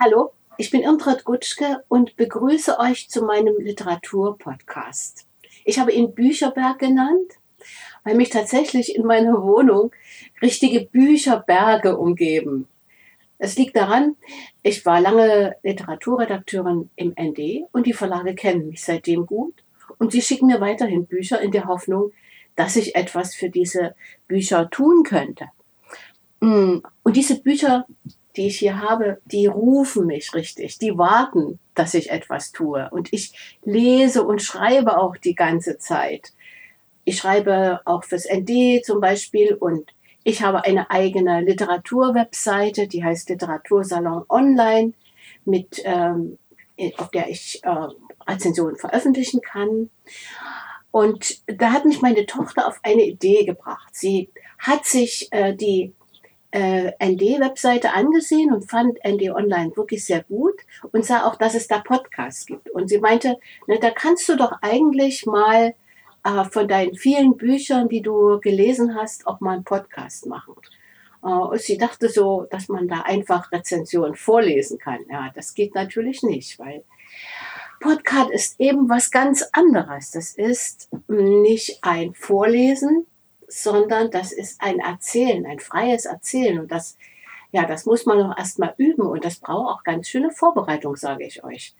Hallo, ich bin Irmtraut Gutschke und begrüße euch zu meinem Literaturpodcast. Ich habe ihn Bücherberg genannt, weil mich tatsächlich in meiner Wohnung richtige Bücherberge umgeben. Es liegt daran, ich war lange Literaturredakteurin im ND und die Verlage kennen mich seitdem gut und sie schicken mir weiterhin Bücher in der Hoffnung, dass ich etwas für diese Bücher tun könnte. Mm, und diese Bücher die ich hier habe, die rufen mich richtig, die warten, dass ich etwas tue. Und ich lese und schreibe auch die ganze Zeit. Ich schreibe auch fürs ND zum Beispiel und ich habe eine eigene Literaturwebseite, die heißt Literatursalon Online, mit, ähm, auf der ich äh, Rezensionen veröffentlichen kann. Und da hat mich meine Tochter auf eine Idee gebracht. Sie hat sich äh, die äh, ND-Webseite angesehen und fand ND Online wirklich sehr gut und sah auch, dass es da Podcasts gibt. Und sie meinte, ne, da kannst du doch eigentlich mal äh, von deinen vielen Büchern, die du gelesen hast, auch mal einen Podcast machen. Äh, und sie dachte so, dass man da einfach Rezensionen vorlesen kann. Ja, das geht natürlich nicht, weil Podcast ist eben was ganz anderes. Das ist nicht ein Vorlesen, sondern das ist ein Erzählen, ein freies Erzählen. Und das, ja, das muss man noch erstmal üben und das braucht auch ganz schöne Vorbereitung, sage ich euch.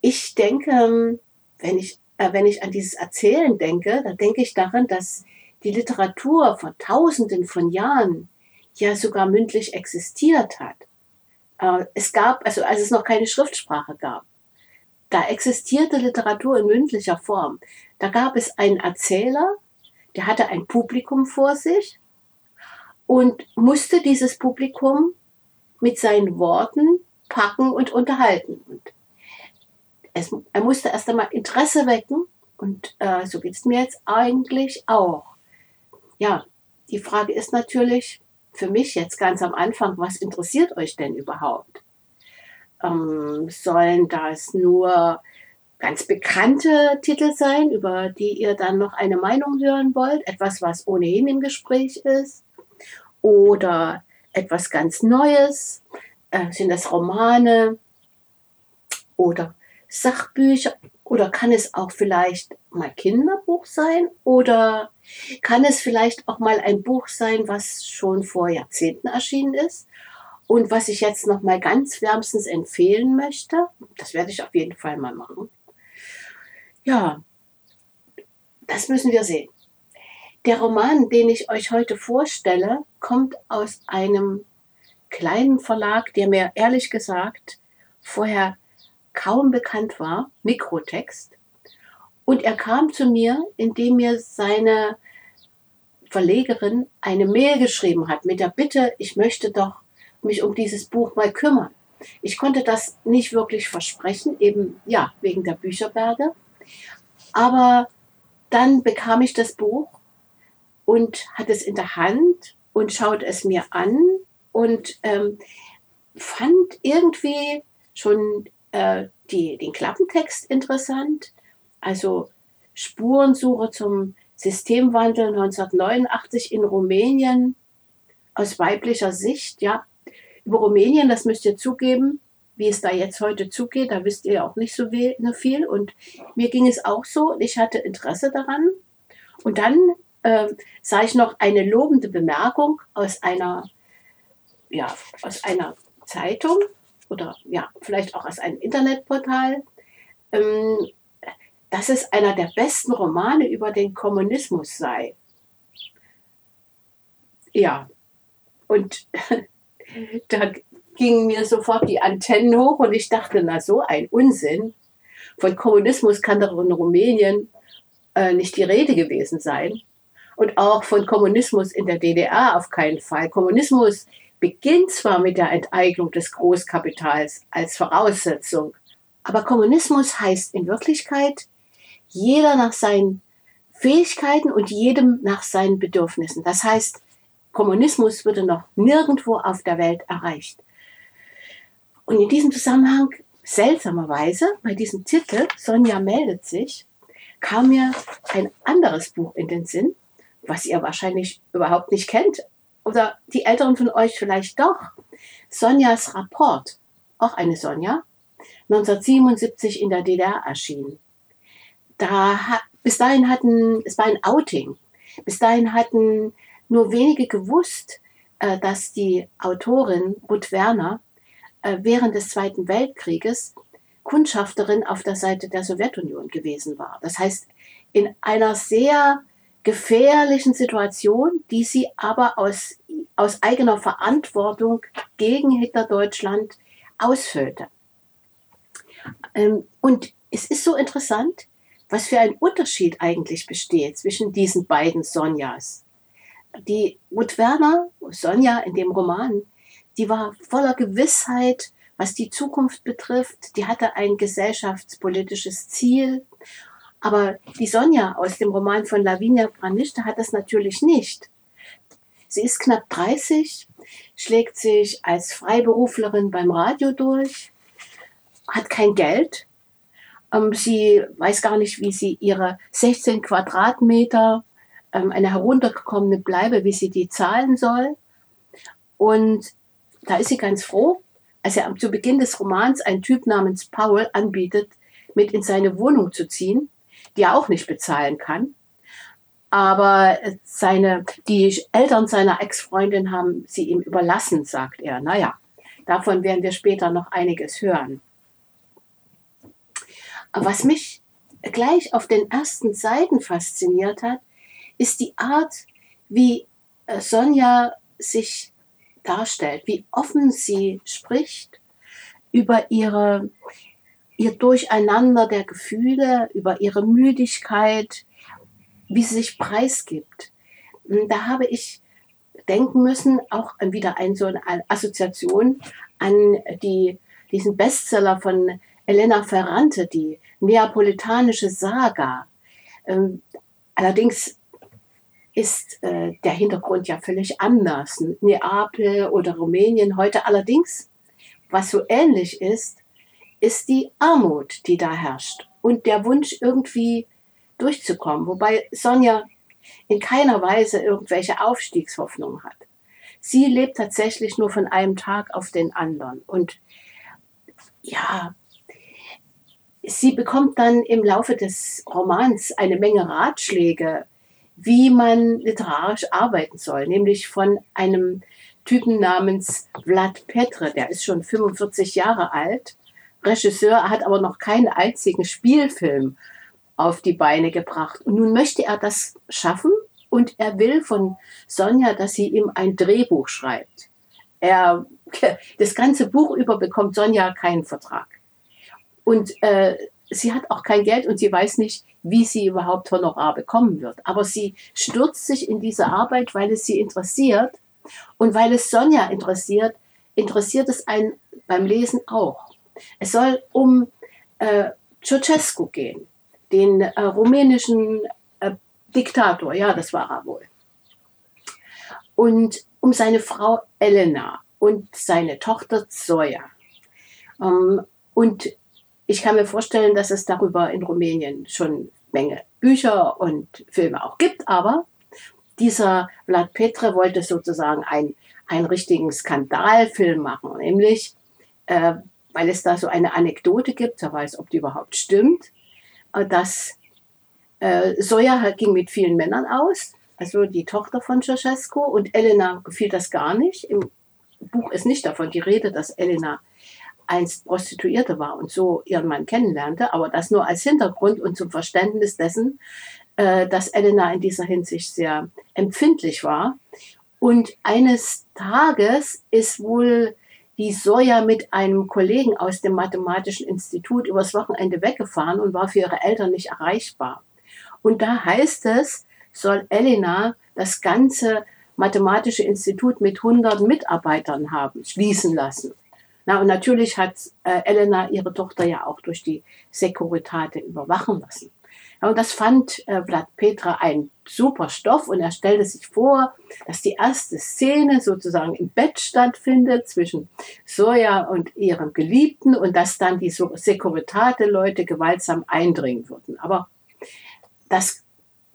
Ich denke, wenn ich, äh, wenn ich an dieses Erzählen denke, dann denke ich daran, dass die Literatur vor tausenden von Jahren ja sogar mündlich existiert hat. Äh, es gab, also als es noch keine Schriftsprache gab, da existierte Literatur in mündlicher Form. Da gab es einen Erzähler, der hatte ein Publikum vor sich und musste dieses Publikum mit seinen Worten packen und unterhalten. Und es, er musste erst einmal Interesse wecken und äh, so geht es mir jetzt eigentlich auch. Ja, die Frage ist natürlich für mich jetzt ganz am Anfang, was interessiert euch denn überhaupt? Ähm, sollen das nur ganz bekannte Titel sein, über die ihr dann noch eine Meinung hören wollt, etwas, was ohnehin im Gespräch ist, oder etwas ganz Neues, äh, sind das Romane? Oder Sachbücher? Oder kann es auch vielleicht mal Kinderbuch sein? Oder kann es vielleicht auch mal ein Buch sein, was schon vor Jahrzehnten erschienen ist? Und was ich jetzt noch mal ganz wärmstens empfehlen möchte. Das werde ich auf jeden Fall mal machen. Ja, das müssen wir sehen. Der Roman, den ich euch heute vorstelle, kommt aus einem kleinen Verlag, der mir ehrlich gesagt vorher kaum bekannt war, Mikrotext. Und er kam zu mir, indem mir seine Verlegerin eine Mail geschrieben hat mit der Bitte, ich möchte doch mich um dieses Buch mal kümmern. Ich konnte das nicht wirklich versprechen, eben ja, wegen der Bücherberge. Aber dann bekam ich das Buch und hatte es in der Hand und schaute es mir an und ähm, fand irgendwie schon äh, die, den Klappentext interessant. Also Spurensuche zum Systemwandel 1989 in Rumänien aus weiblicher Sicht. Ja, über Rumänien, das müsst ihr zugeben, wie es da jetzt heute zugeht. Da wisst ihr ja auch nicht so ne, viel. Und mir ging es auch so. Ich hatte Interesse daran. Und dann äh, sah ich noch eine lobende Bemerkung aus einer, ja, aus einer Zeitung oder ja, vielleicht auch aus einem Internetportal, ähm, dass es einer der besten Romane über den Kommunismus sei. Ja, und da gingen mir sofort die Antennen hoch und ich dachte, na so ein Unsinn. Von Kommunismus kann doch in Rumänien äh, nicht die Rede gewesen sein. Und auch von Kommunismus in der DDR auf keinen Fall. Kommunismus beginnt zwar mit der Enteignung des Großkapitals als Voraussetzung, aber Kommunismus heißt in Wirklichkeit jeder nach seinen Fähigkeiten und jedem nach seinen Bedürfnissen. Das heißt, Kommunismus würde noch nirgendwo auf der Welt erreicht. Und in diesem Zusammenhang, seltsamerweise, bei diesem Titel, Sonja meldet sich, kam mir ein anderes Buch in den Sinn, was ihr wahrscheinlich überhaupt nicht kennt. Oder die Älteren von euch vielleicht doch. Sonjas Rapport. auch eine Sonja, 1977 in der DDR erschien. Da bis dahin hatten, es war ein Outing. Bis dahin hatten nur wenige gewusst, äh, dass die Autorin Ruth Werner während des Zweiten Weltkrieges Kundschafterin auf der Seite der Sowjetunion gewesen war. Das heißt, in einer sehr gefährlichen Situation, die sie aber aus, aus eigener Verantwortung gegen Hitlerdeutschland ausfüllte. Ähm, und es ist so interessant, was für ein Unterschied eigentlich besteht zwischen diesen beiden Sonjas. Die Ruth Werner, Sonja in dem Roman, die war voller Gewissheit, was die Zukunft betrifft. Die hatte ein gesellschaftspolitisches Ziel. Aber die Sonja aus dem Roman von Lavinia Branichte hat das natürlich nicht. Sie ist knapp 30, schlägt sich als Freiberuflerin beim Radio durch, hat kein Geld. Ähm, sie weiß gar nicht, wie sie ihre 16 Quadratmeter, ähm, eine heruntergekommene Bleibe, wie sie die zahlen soll. Und da ist sie ganz froh, als er zu Beginn des Romans ein Typ namens Paul anbietet, mit in seine Wohnung zu ziehen, die er auch nicht bezahlen kann. Aber seine, die Eltern seiner Ex-Freundin haben sie ihm überlassen, sagt er. Naja, davon werden wir später noch einiges hören. Was mich gleich auf den ersten Seiten fasziniert hat, ist die Art, wie äh, Sonja sich darstellt, wie offen sie spricht über ihre, ihr Durcheinander der Gefühle, über ihre Müdigkeit, wie sie sich preisgibt. Da habe ich denken müssen, auch wieder ein, so eine Assoziation an die, diesen Bestseller von Elena Ferrante, die neapolitanische Saga. Ähm, allerdings ist äh, der Hintergrund ja völlig anders. Neapel oder Rumänien heute allerdings, was so ähnlich ist, ist die Armut, die da herrscht und der Wunsch irgendwie durchzukommen, wobei Sonja in keiner Weise irgendwelche Aufstiegshoffnungen hat. Sie lebt tatsächlich nur von einem Tag auf den anderen und ja, sie bekommt dann im Laufe des Romans eine Menge Ratschläge wie man literarisch arbeiten soll, nämlich von einem Typen namens Vlad Petre, der ist schon 45 Jahre alt, Regisseur, hat aber noch keinen einzigen Spielfilm auf die Beine gebracht. Und nun möchte er das schaffen und er will von Sonja, dass sie ihm ein Drehbuch schreibt. Er, das ganze Buch über bekommt Sonja keinen Vertrag. Und äh, sie hat auch kein Geld und sie weiß nicht, wie sie überhaupt Honorar bekommen wird. Aber sie stürzt sich in diese Arbeit, weil es sie interessiert und weil es Sonja interessiert, interessiert es einen beim Lesen auch. Es soll um äh, Ceausescu gehen, den äh, rumänischen äh, Diktator, ja, das war er wohl. Und um seine Frau Elena und seine Tochter Zoya. Ähm, und ich kann mir vorstellen, dass es darüber in Rumänien schon Menge Bücher und Filme auch gibt, aber dieser Vlad Petre wollte sozusagen ein, einen richtigen Skandalfilm machen, nämlich äh, weil es da so eine Anekdote gibt, wer weiß, ob die überhaupt stimmt, äh, dass äh, Soja ging mit vielen Männern aus, also die Tochter von Ceausescu und Elena gefiel das gar nicht. Im Buch ist nicht davon die Rede, dass Elena einst Prostituierte war und so ihren Mann kennenlernte, aber das nur als Hintergrund und zum Verständnis dessen, äh, dass Elena in dieser Hinsicht sehr empfindlich war. Und eines Tages ist wohl die Soja mit einem Kollegen aus dem Mathematischen Institut übers Wochenende weggefahren und war für ihre Eltern nicht erreichbar. Und da heißt es, soll Elena das ganze Mathematische Institut mit 100 Mitarbeitern haben, schließen lassen. Na, und natürlich hat äh, Elena ihre Tochter ja auch durch die Securitate überwachen lassen. Ja, und das fand äh, Vlad Petra ein super Stoff und er stellte sich vor, dass die erste Szene sozusagen im Bett stattfindet zwischen Soja und ihrem Geliebten und dass dann die Securitate-Leute gewaltsam eindringen würden. Aber das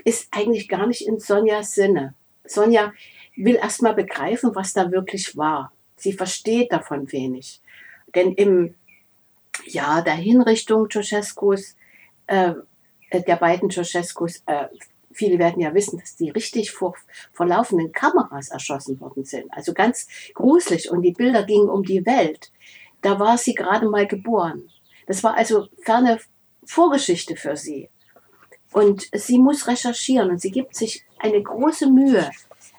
ist eigentlich gar nicht in Sonjas Sinne. Sonja will erst mal begreifen, was da wirklich war. Sie versteht davon wenig Denn im Jahr der Hinrichtung Ceausescus, äh, der beiden Ceausescus, äh, viele werden ja wissen, dass die richtig vor, vor laufenden Kameras erschossen worden sind. Also ganz gruselig und die Bilder gingen um die Welt. Da war sie gerade mal geboren. Das war also ferne Vorgeschichte für sie. Und sie muss recherchieren und sie gibt sich eine große Mühe,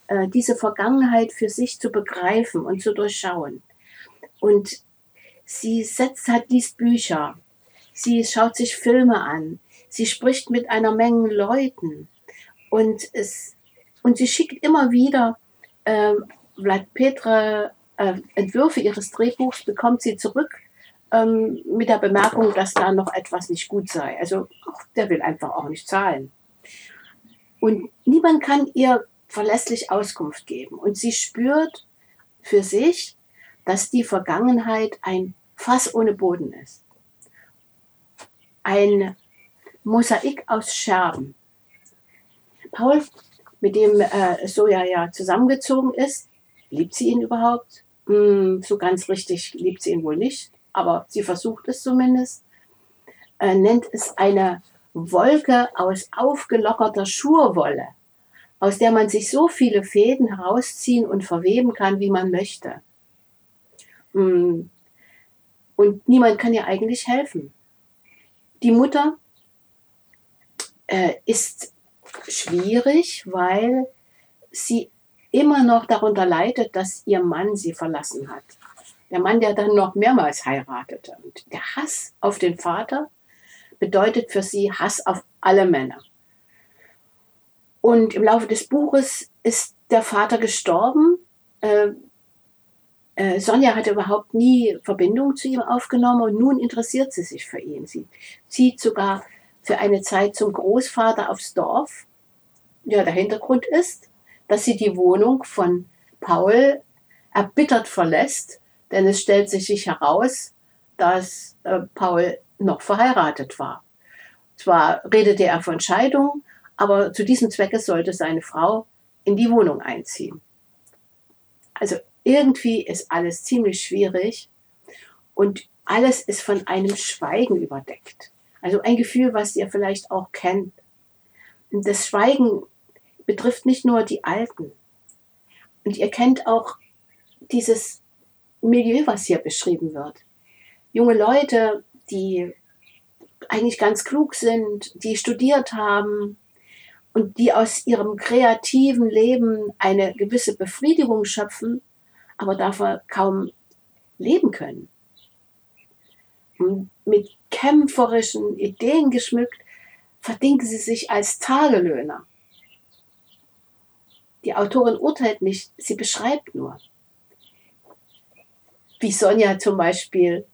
äh, diese Vergangenheit für sich zu begreifen und zu durchschauen. Und sie setzt halt, liest Bücher, sie schaut sich Filme an, sie spricht mit einer Menge Leuten und, es, und sie schickt immer wieder äh, Vlad Petre äh, Entwürfe ihres Drehbuchs, bekommt sie zurück ähm, mit der Bemerkung, dass da noch etwas nicht gut sei. Also der will einfach auch nicht zahlen. Und niemand kann ihr verlässlich Auskunft geben. Und sie spürt für sich, dass die Vergangenheit ein Fass ohne Boden ist. Ein Mosaik aus Scherben. Paul, mit dem äh, Soja ja zusammengezogen ist, liebt sie ihn überhaupt? Hm, so ganz richtig liebt sie ihn wohl nicht aber sie versucht es zumindest, äh, nennt es eine Wolke aus aufgelockerter Schurwolle, aus der man sich so viele Fäden herausziehen und verweben kann, wie man möchte. Mm. Und niemand kann ihr eigentlich helfen. Die Mutter äh, ist schwierig, weil sie immer noch darunter leidet, dass ihr Mann sie verlassen hat. Der Mann, der dann noch mehrmals heiratete. Und der Hass auf den Vater bedeutet für sie Hass auf alle Männer. Und im Laufe des Buches ist der Vater gestorben. Äh, äh, Sonja hatte überhaupt nie Verbindung zu ihm aufgenommen und nun interessiert sie sich für ihn. Sie zieht sogar für eine Zeit zum Großvater aufs Dorf. Ja, der Hintergrund ist, dass sie die Wohnung von Paul erbittert verlässt, denn es stellt sich heraus, dass äh, Paul noch verheiratet war. Zwar redete er von Scheidung, aber zu diesem Zwecke sollte seine Frau in die Wohnung einziehen. Also irgendwie ist alles ziemlich schwierig und alles ist von einem Schweigen überdeckt. Also ein Gefühl, was ihr vielleicht auch kennt. Das Schweigen betrifft nicht nur die Alten. Und ihr kennt auch dieses Milieu, was hier beschrieben wird. Junge Leute, die eigentlich ganz klug sind, die studiert haben und die aus ihrem kreativen Leben eine gewisse Befriedigung schöpfen, aber davon kaum leben können. Mit kämpferischen Ideen geschmückt, verdinken sie sich als Tagelöhner. Die Autorin urteilt nicht, sie beschreibt nur wie Sonja zum Beispiel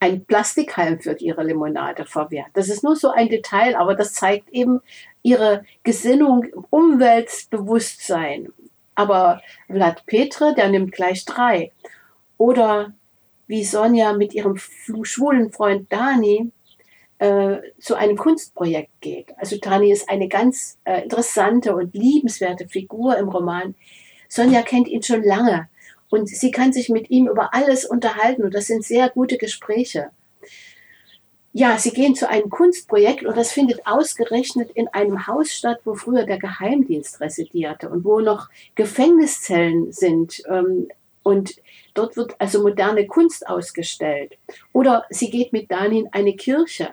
ein Plastikhalm für ihre Limonade verwehrt. Das ist nur so ein Detail, aber das zeigt eben ihre Gesinnung, Umweltbewusstsein. Aber Vlad Petre, der nimmt gleich drei. Oder wie Sonja mit ihrem schwulen Freund Dani äh, zu einem Kunstprojekt geht. Also Dani ist eine ganz äh, interessante und liebenswerte Figur im Roman. Sonja kennt ihn schon lange und sie kann sich mit ihm über alles unterhalten und das sind sehr gute Gespräche. Ja, sie gehen zu einem Kunstprojekt und das findet ausgerechnet in einem Haus statt, wo früher der Geheimdienst residierte und wo noch Gefängniszellen sind. Ähm, und dort wird also moderne Kunst ausgestellt. Oder sie geht mit Dani in eine Kirche,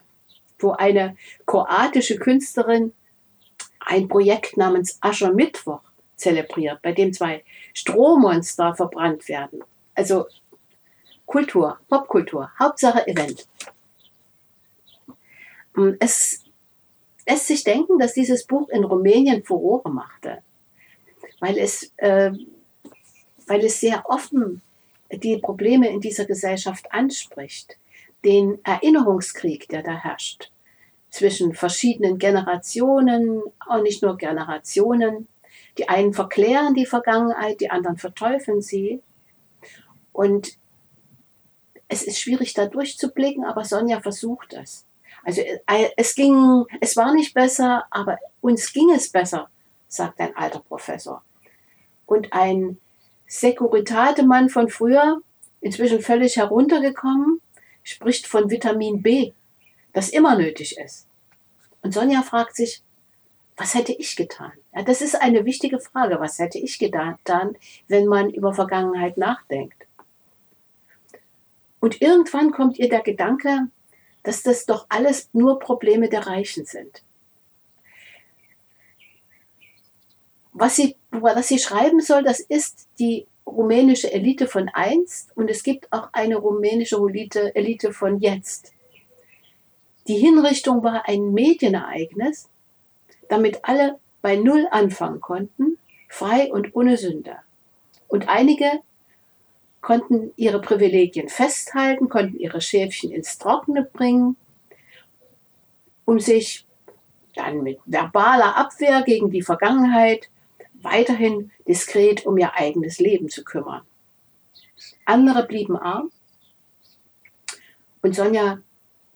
wo eine kroatische Künstlerin ein Projekt namens Aschermittwoch zelebriert, bei dem zwei Strohmonster verbrannt werden. Also Kultur, Popkultur, Hauptsache Event. Mm, es lässt sich denken, dass dieses Buch in Rumänien Furore machte, weil es, äh, weil es sehr offen die Probleme in dieser Gesellschaft anspricht, den Erinnerungskrieg, der da herrscht zwischen verschiedenen Generationen, auch nicht nur Generationen, die einen verklären die Vergangenheit, die anderen verteufeln sie. Und es ist schwierig, da durchzublicken, aber Sonja versucht es. Also äh, es ging, es war nicht besser, aber uns ging es besser, sagt ein alter Professor. Und ein Sekuritate-Mann von früher inzwischen völlig heruntergekommen, spricht von Vitamin B, das immer nötig ist. Und Sonja fragt sich, was hätte ich getan? Ja, das ist eine wichtige Frage. Was hätte ich getan, wenn man über Vergangenheit nachdenkt? Und irgendwann kommt ihr der Gedanke, dass das doch alles nur Probleme der Reichen sind. Was sie, was sie schreiben soll, das ist die rumänische Elite von einst und es gibt auch eine rumänische Elite, Elite von jetzt. Die Hinrichtung war ein Medienereignis, damit alle bei Null anfangen konnten, frei und ohne Sünde. Und einige konnten ihre Privilegien festhalten, konnten ihre Schäfchen ins Trockene bringen, um sich dann mit verbaler Abwehr gegen die Vergangenheit weiterhin diskret um ihr eigenes Leben zu kümmern. Andere blieben arm und Sonja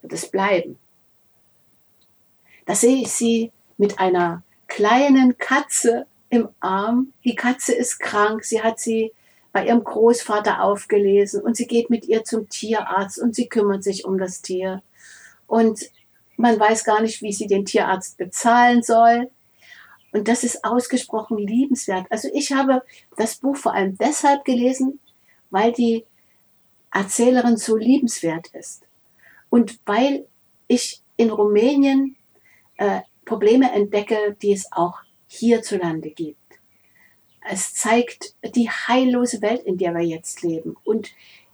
wird es bleiben. Da sehe ich sie mit einer kleinen Katze im Arm. Die Katze ist krank, sie hat sie bei ihrem Großvater aufgelesen und sie geht mit ihr zum Tierarzt und sie kümmert sich um das Tier. Und man weiß gar nicht, wie sie den Tierarzt bezahlen soll. Und das ist ausgesprochen liebenswert. Also ich habe das Buch vor allem deshalb gelesen, weil die Erzählerin so liebenswert ist. Und weil ich in Rumänien äh, Probleme entdecke, die es auch hierzulande gibt. Es zeigt die heillose Welt, in der wir jetzt leben und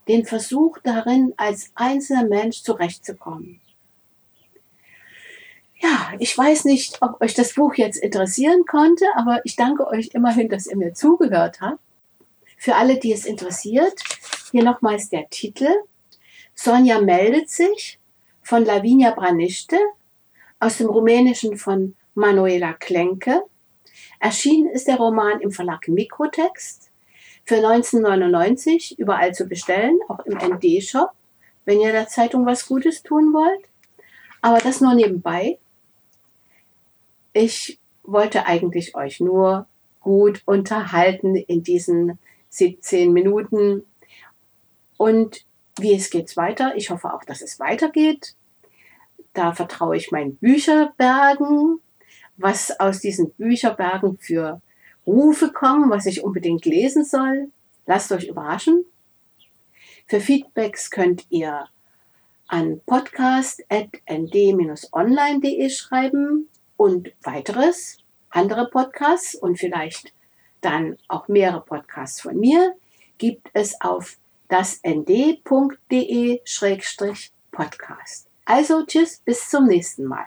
den Versuch darin, als einzelner Mensch zurechtzukommen. Ja, ich weiß nicht, ob euch das Buch jetzt interessieren konnte, aber ich danke euch immerhin, dass ihr mir zugehört habt. Für alle, die es interessiert, hier nochmals der Titel. Sonja meldet sich von Lavinia Branichte aus dem Rumänischen von Manuela Klenke. Erschienen ist der Roman im Verlag Mikrotext für 1999 überall zu bestellen, auch im ND-Shop, wenn ihr der Zeitung was Gutes tun wollt. Aber das nur nebenbei. Ich wollte eigentlich euch nur gut unterhalten in diesen 17 Minuten. Und wie es geht weiter? Ich hoffe auch, dass es weitergeht. Da vertraue ich meinen Bücherbergen, was aus diesen Bücherbergen für Rufe kommen, was ich unbedingt lesen soll. Lasst euch überraschen. Für Feedbacks könnt ihr an podcast.nd-online.de schreiben und weiteres, andere Podcasts und vielleicht dann auch mehrere Podcasts von mir gibt es auf dasnd.de-podcast. Also tschüss, bis zum nächsten Mal.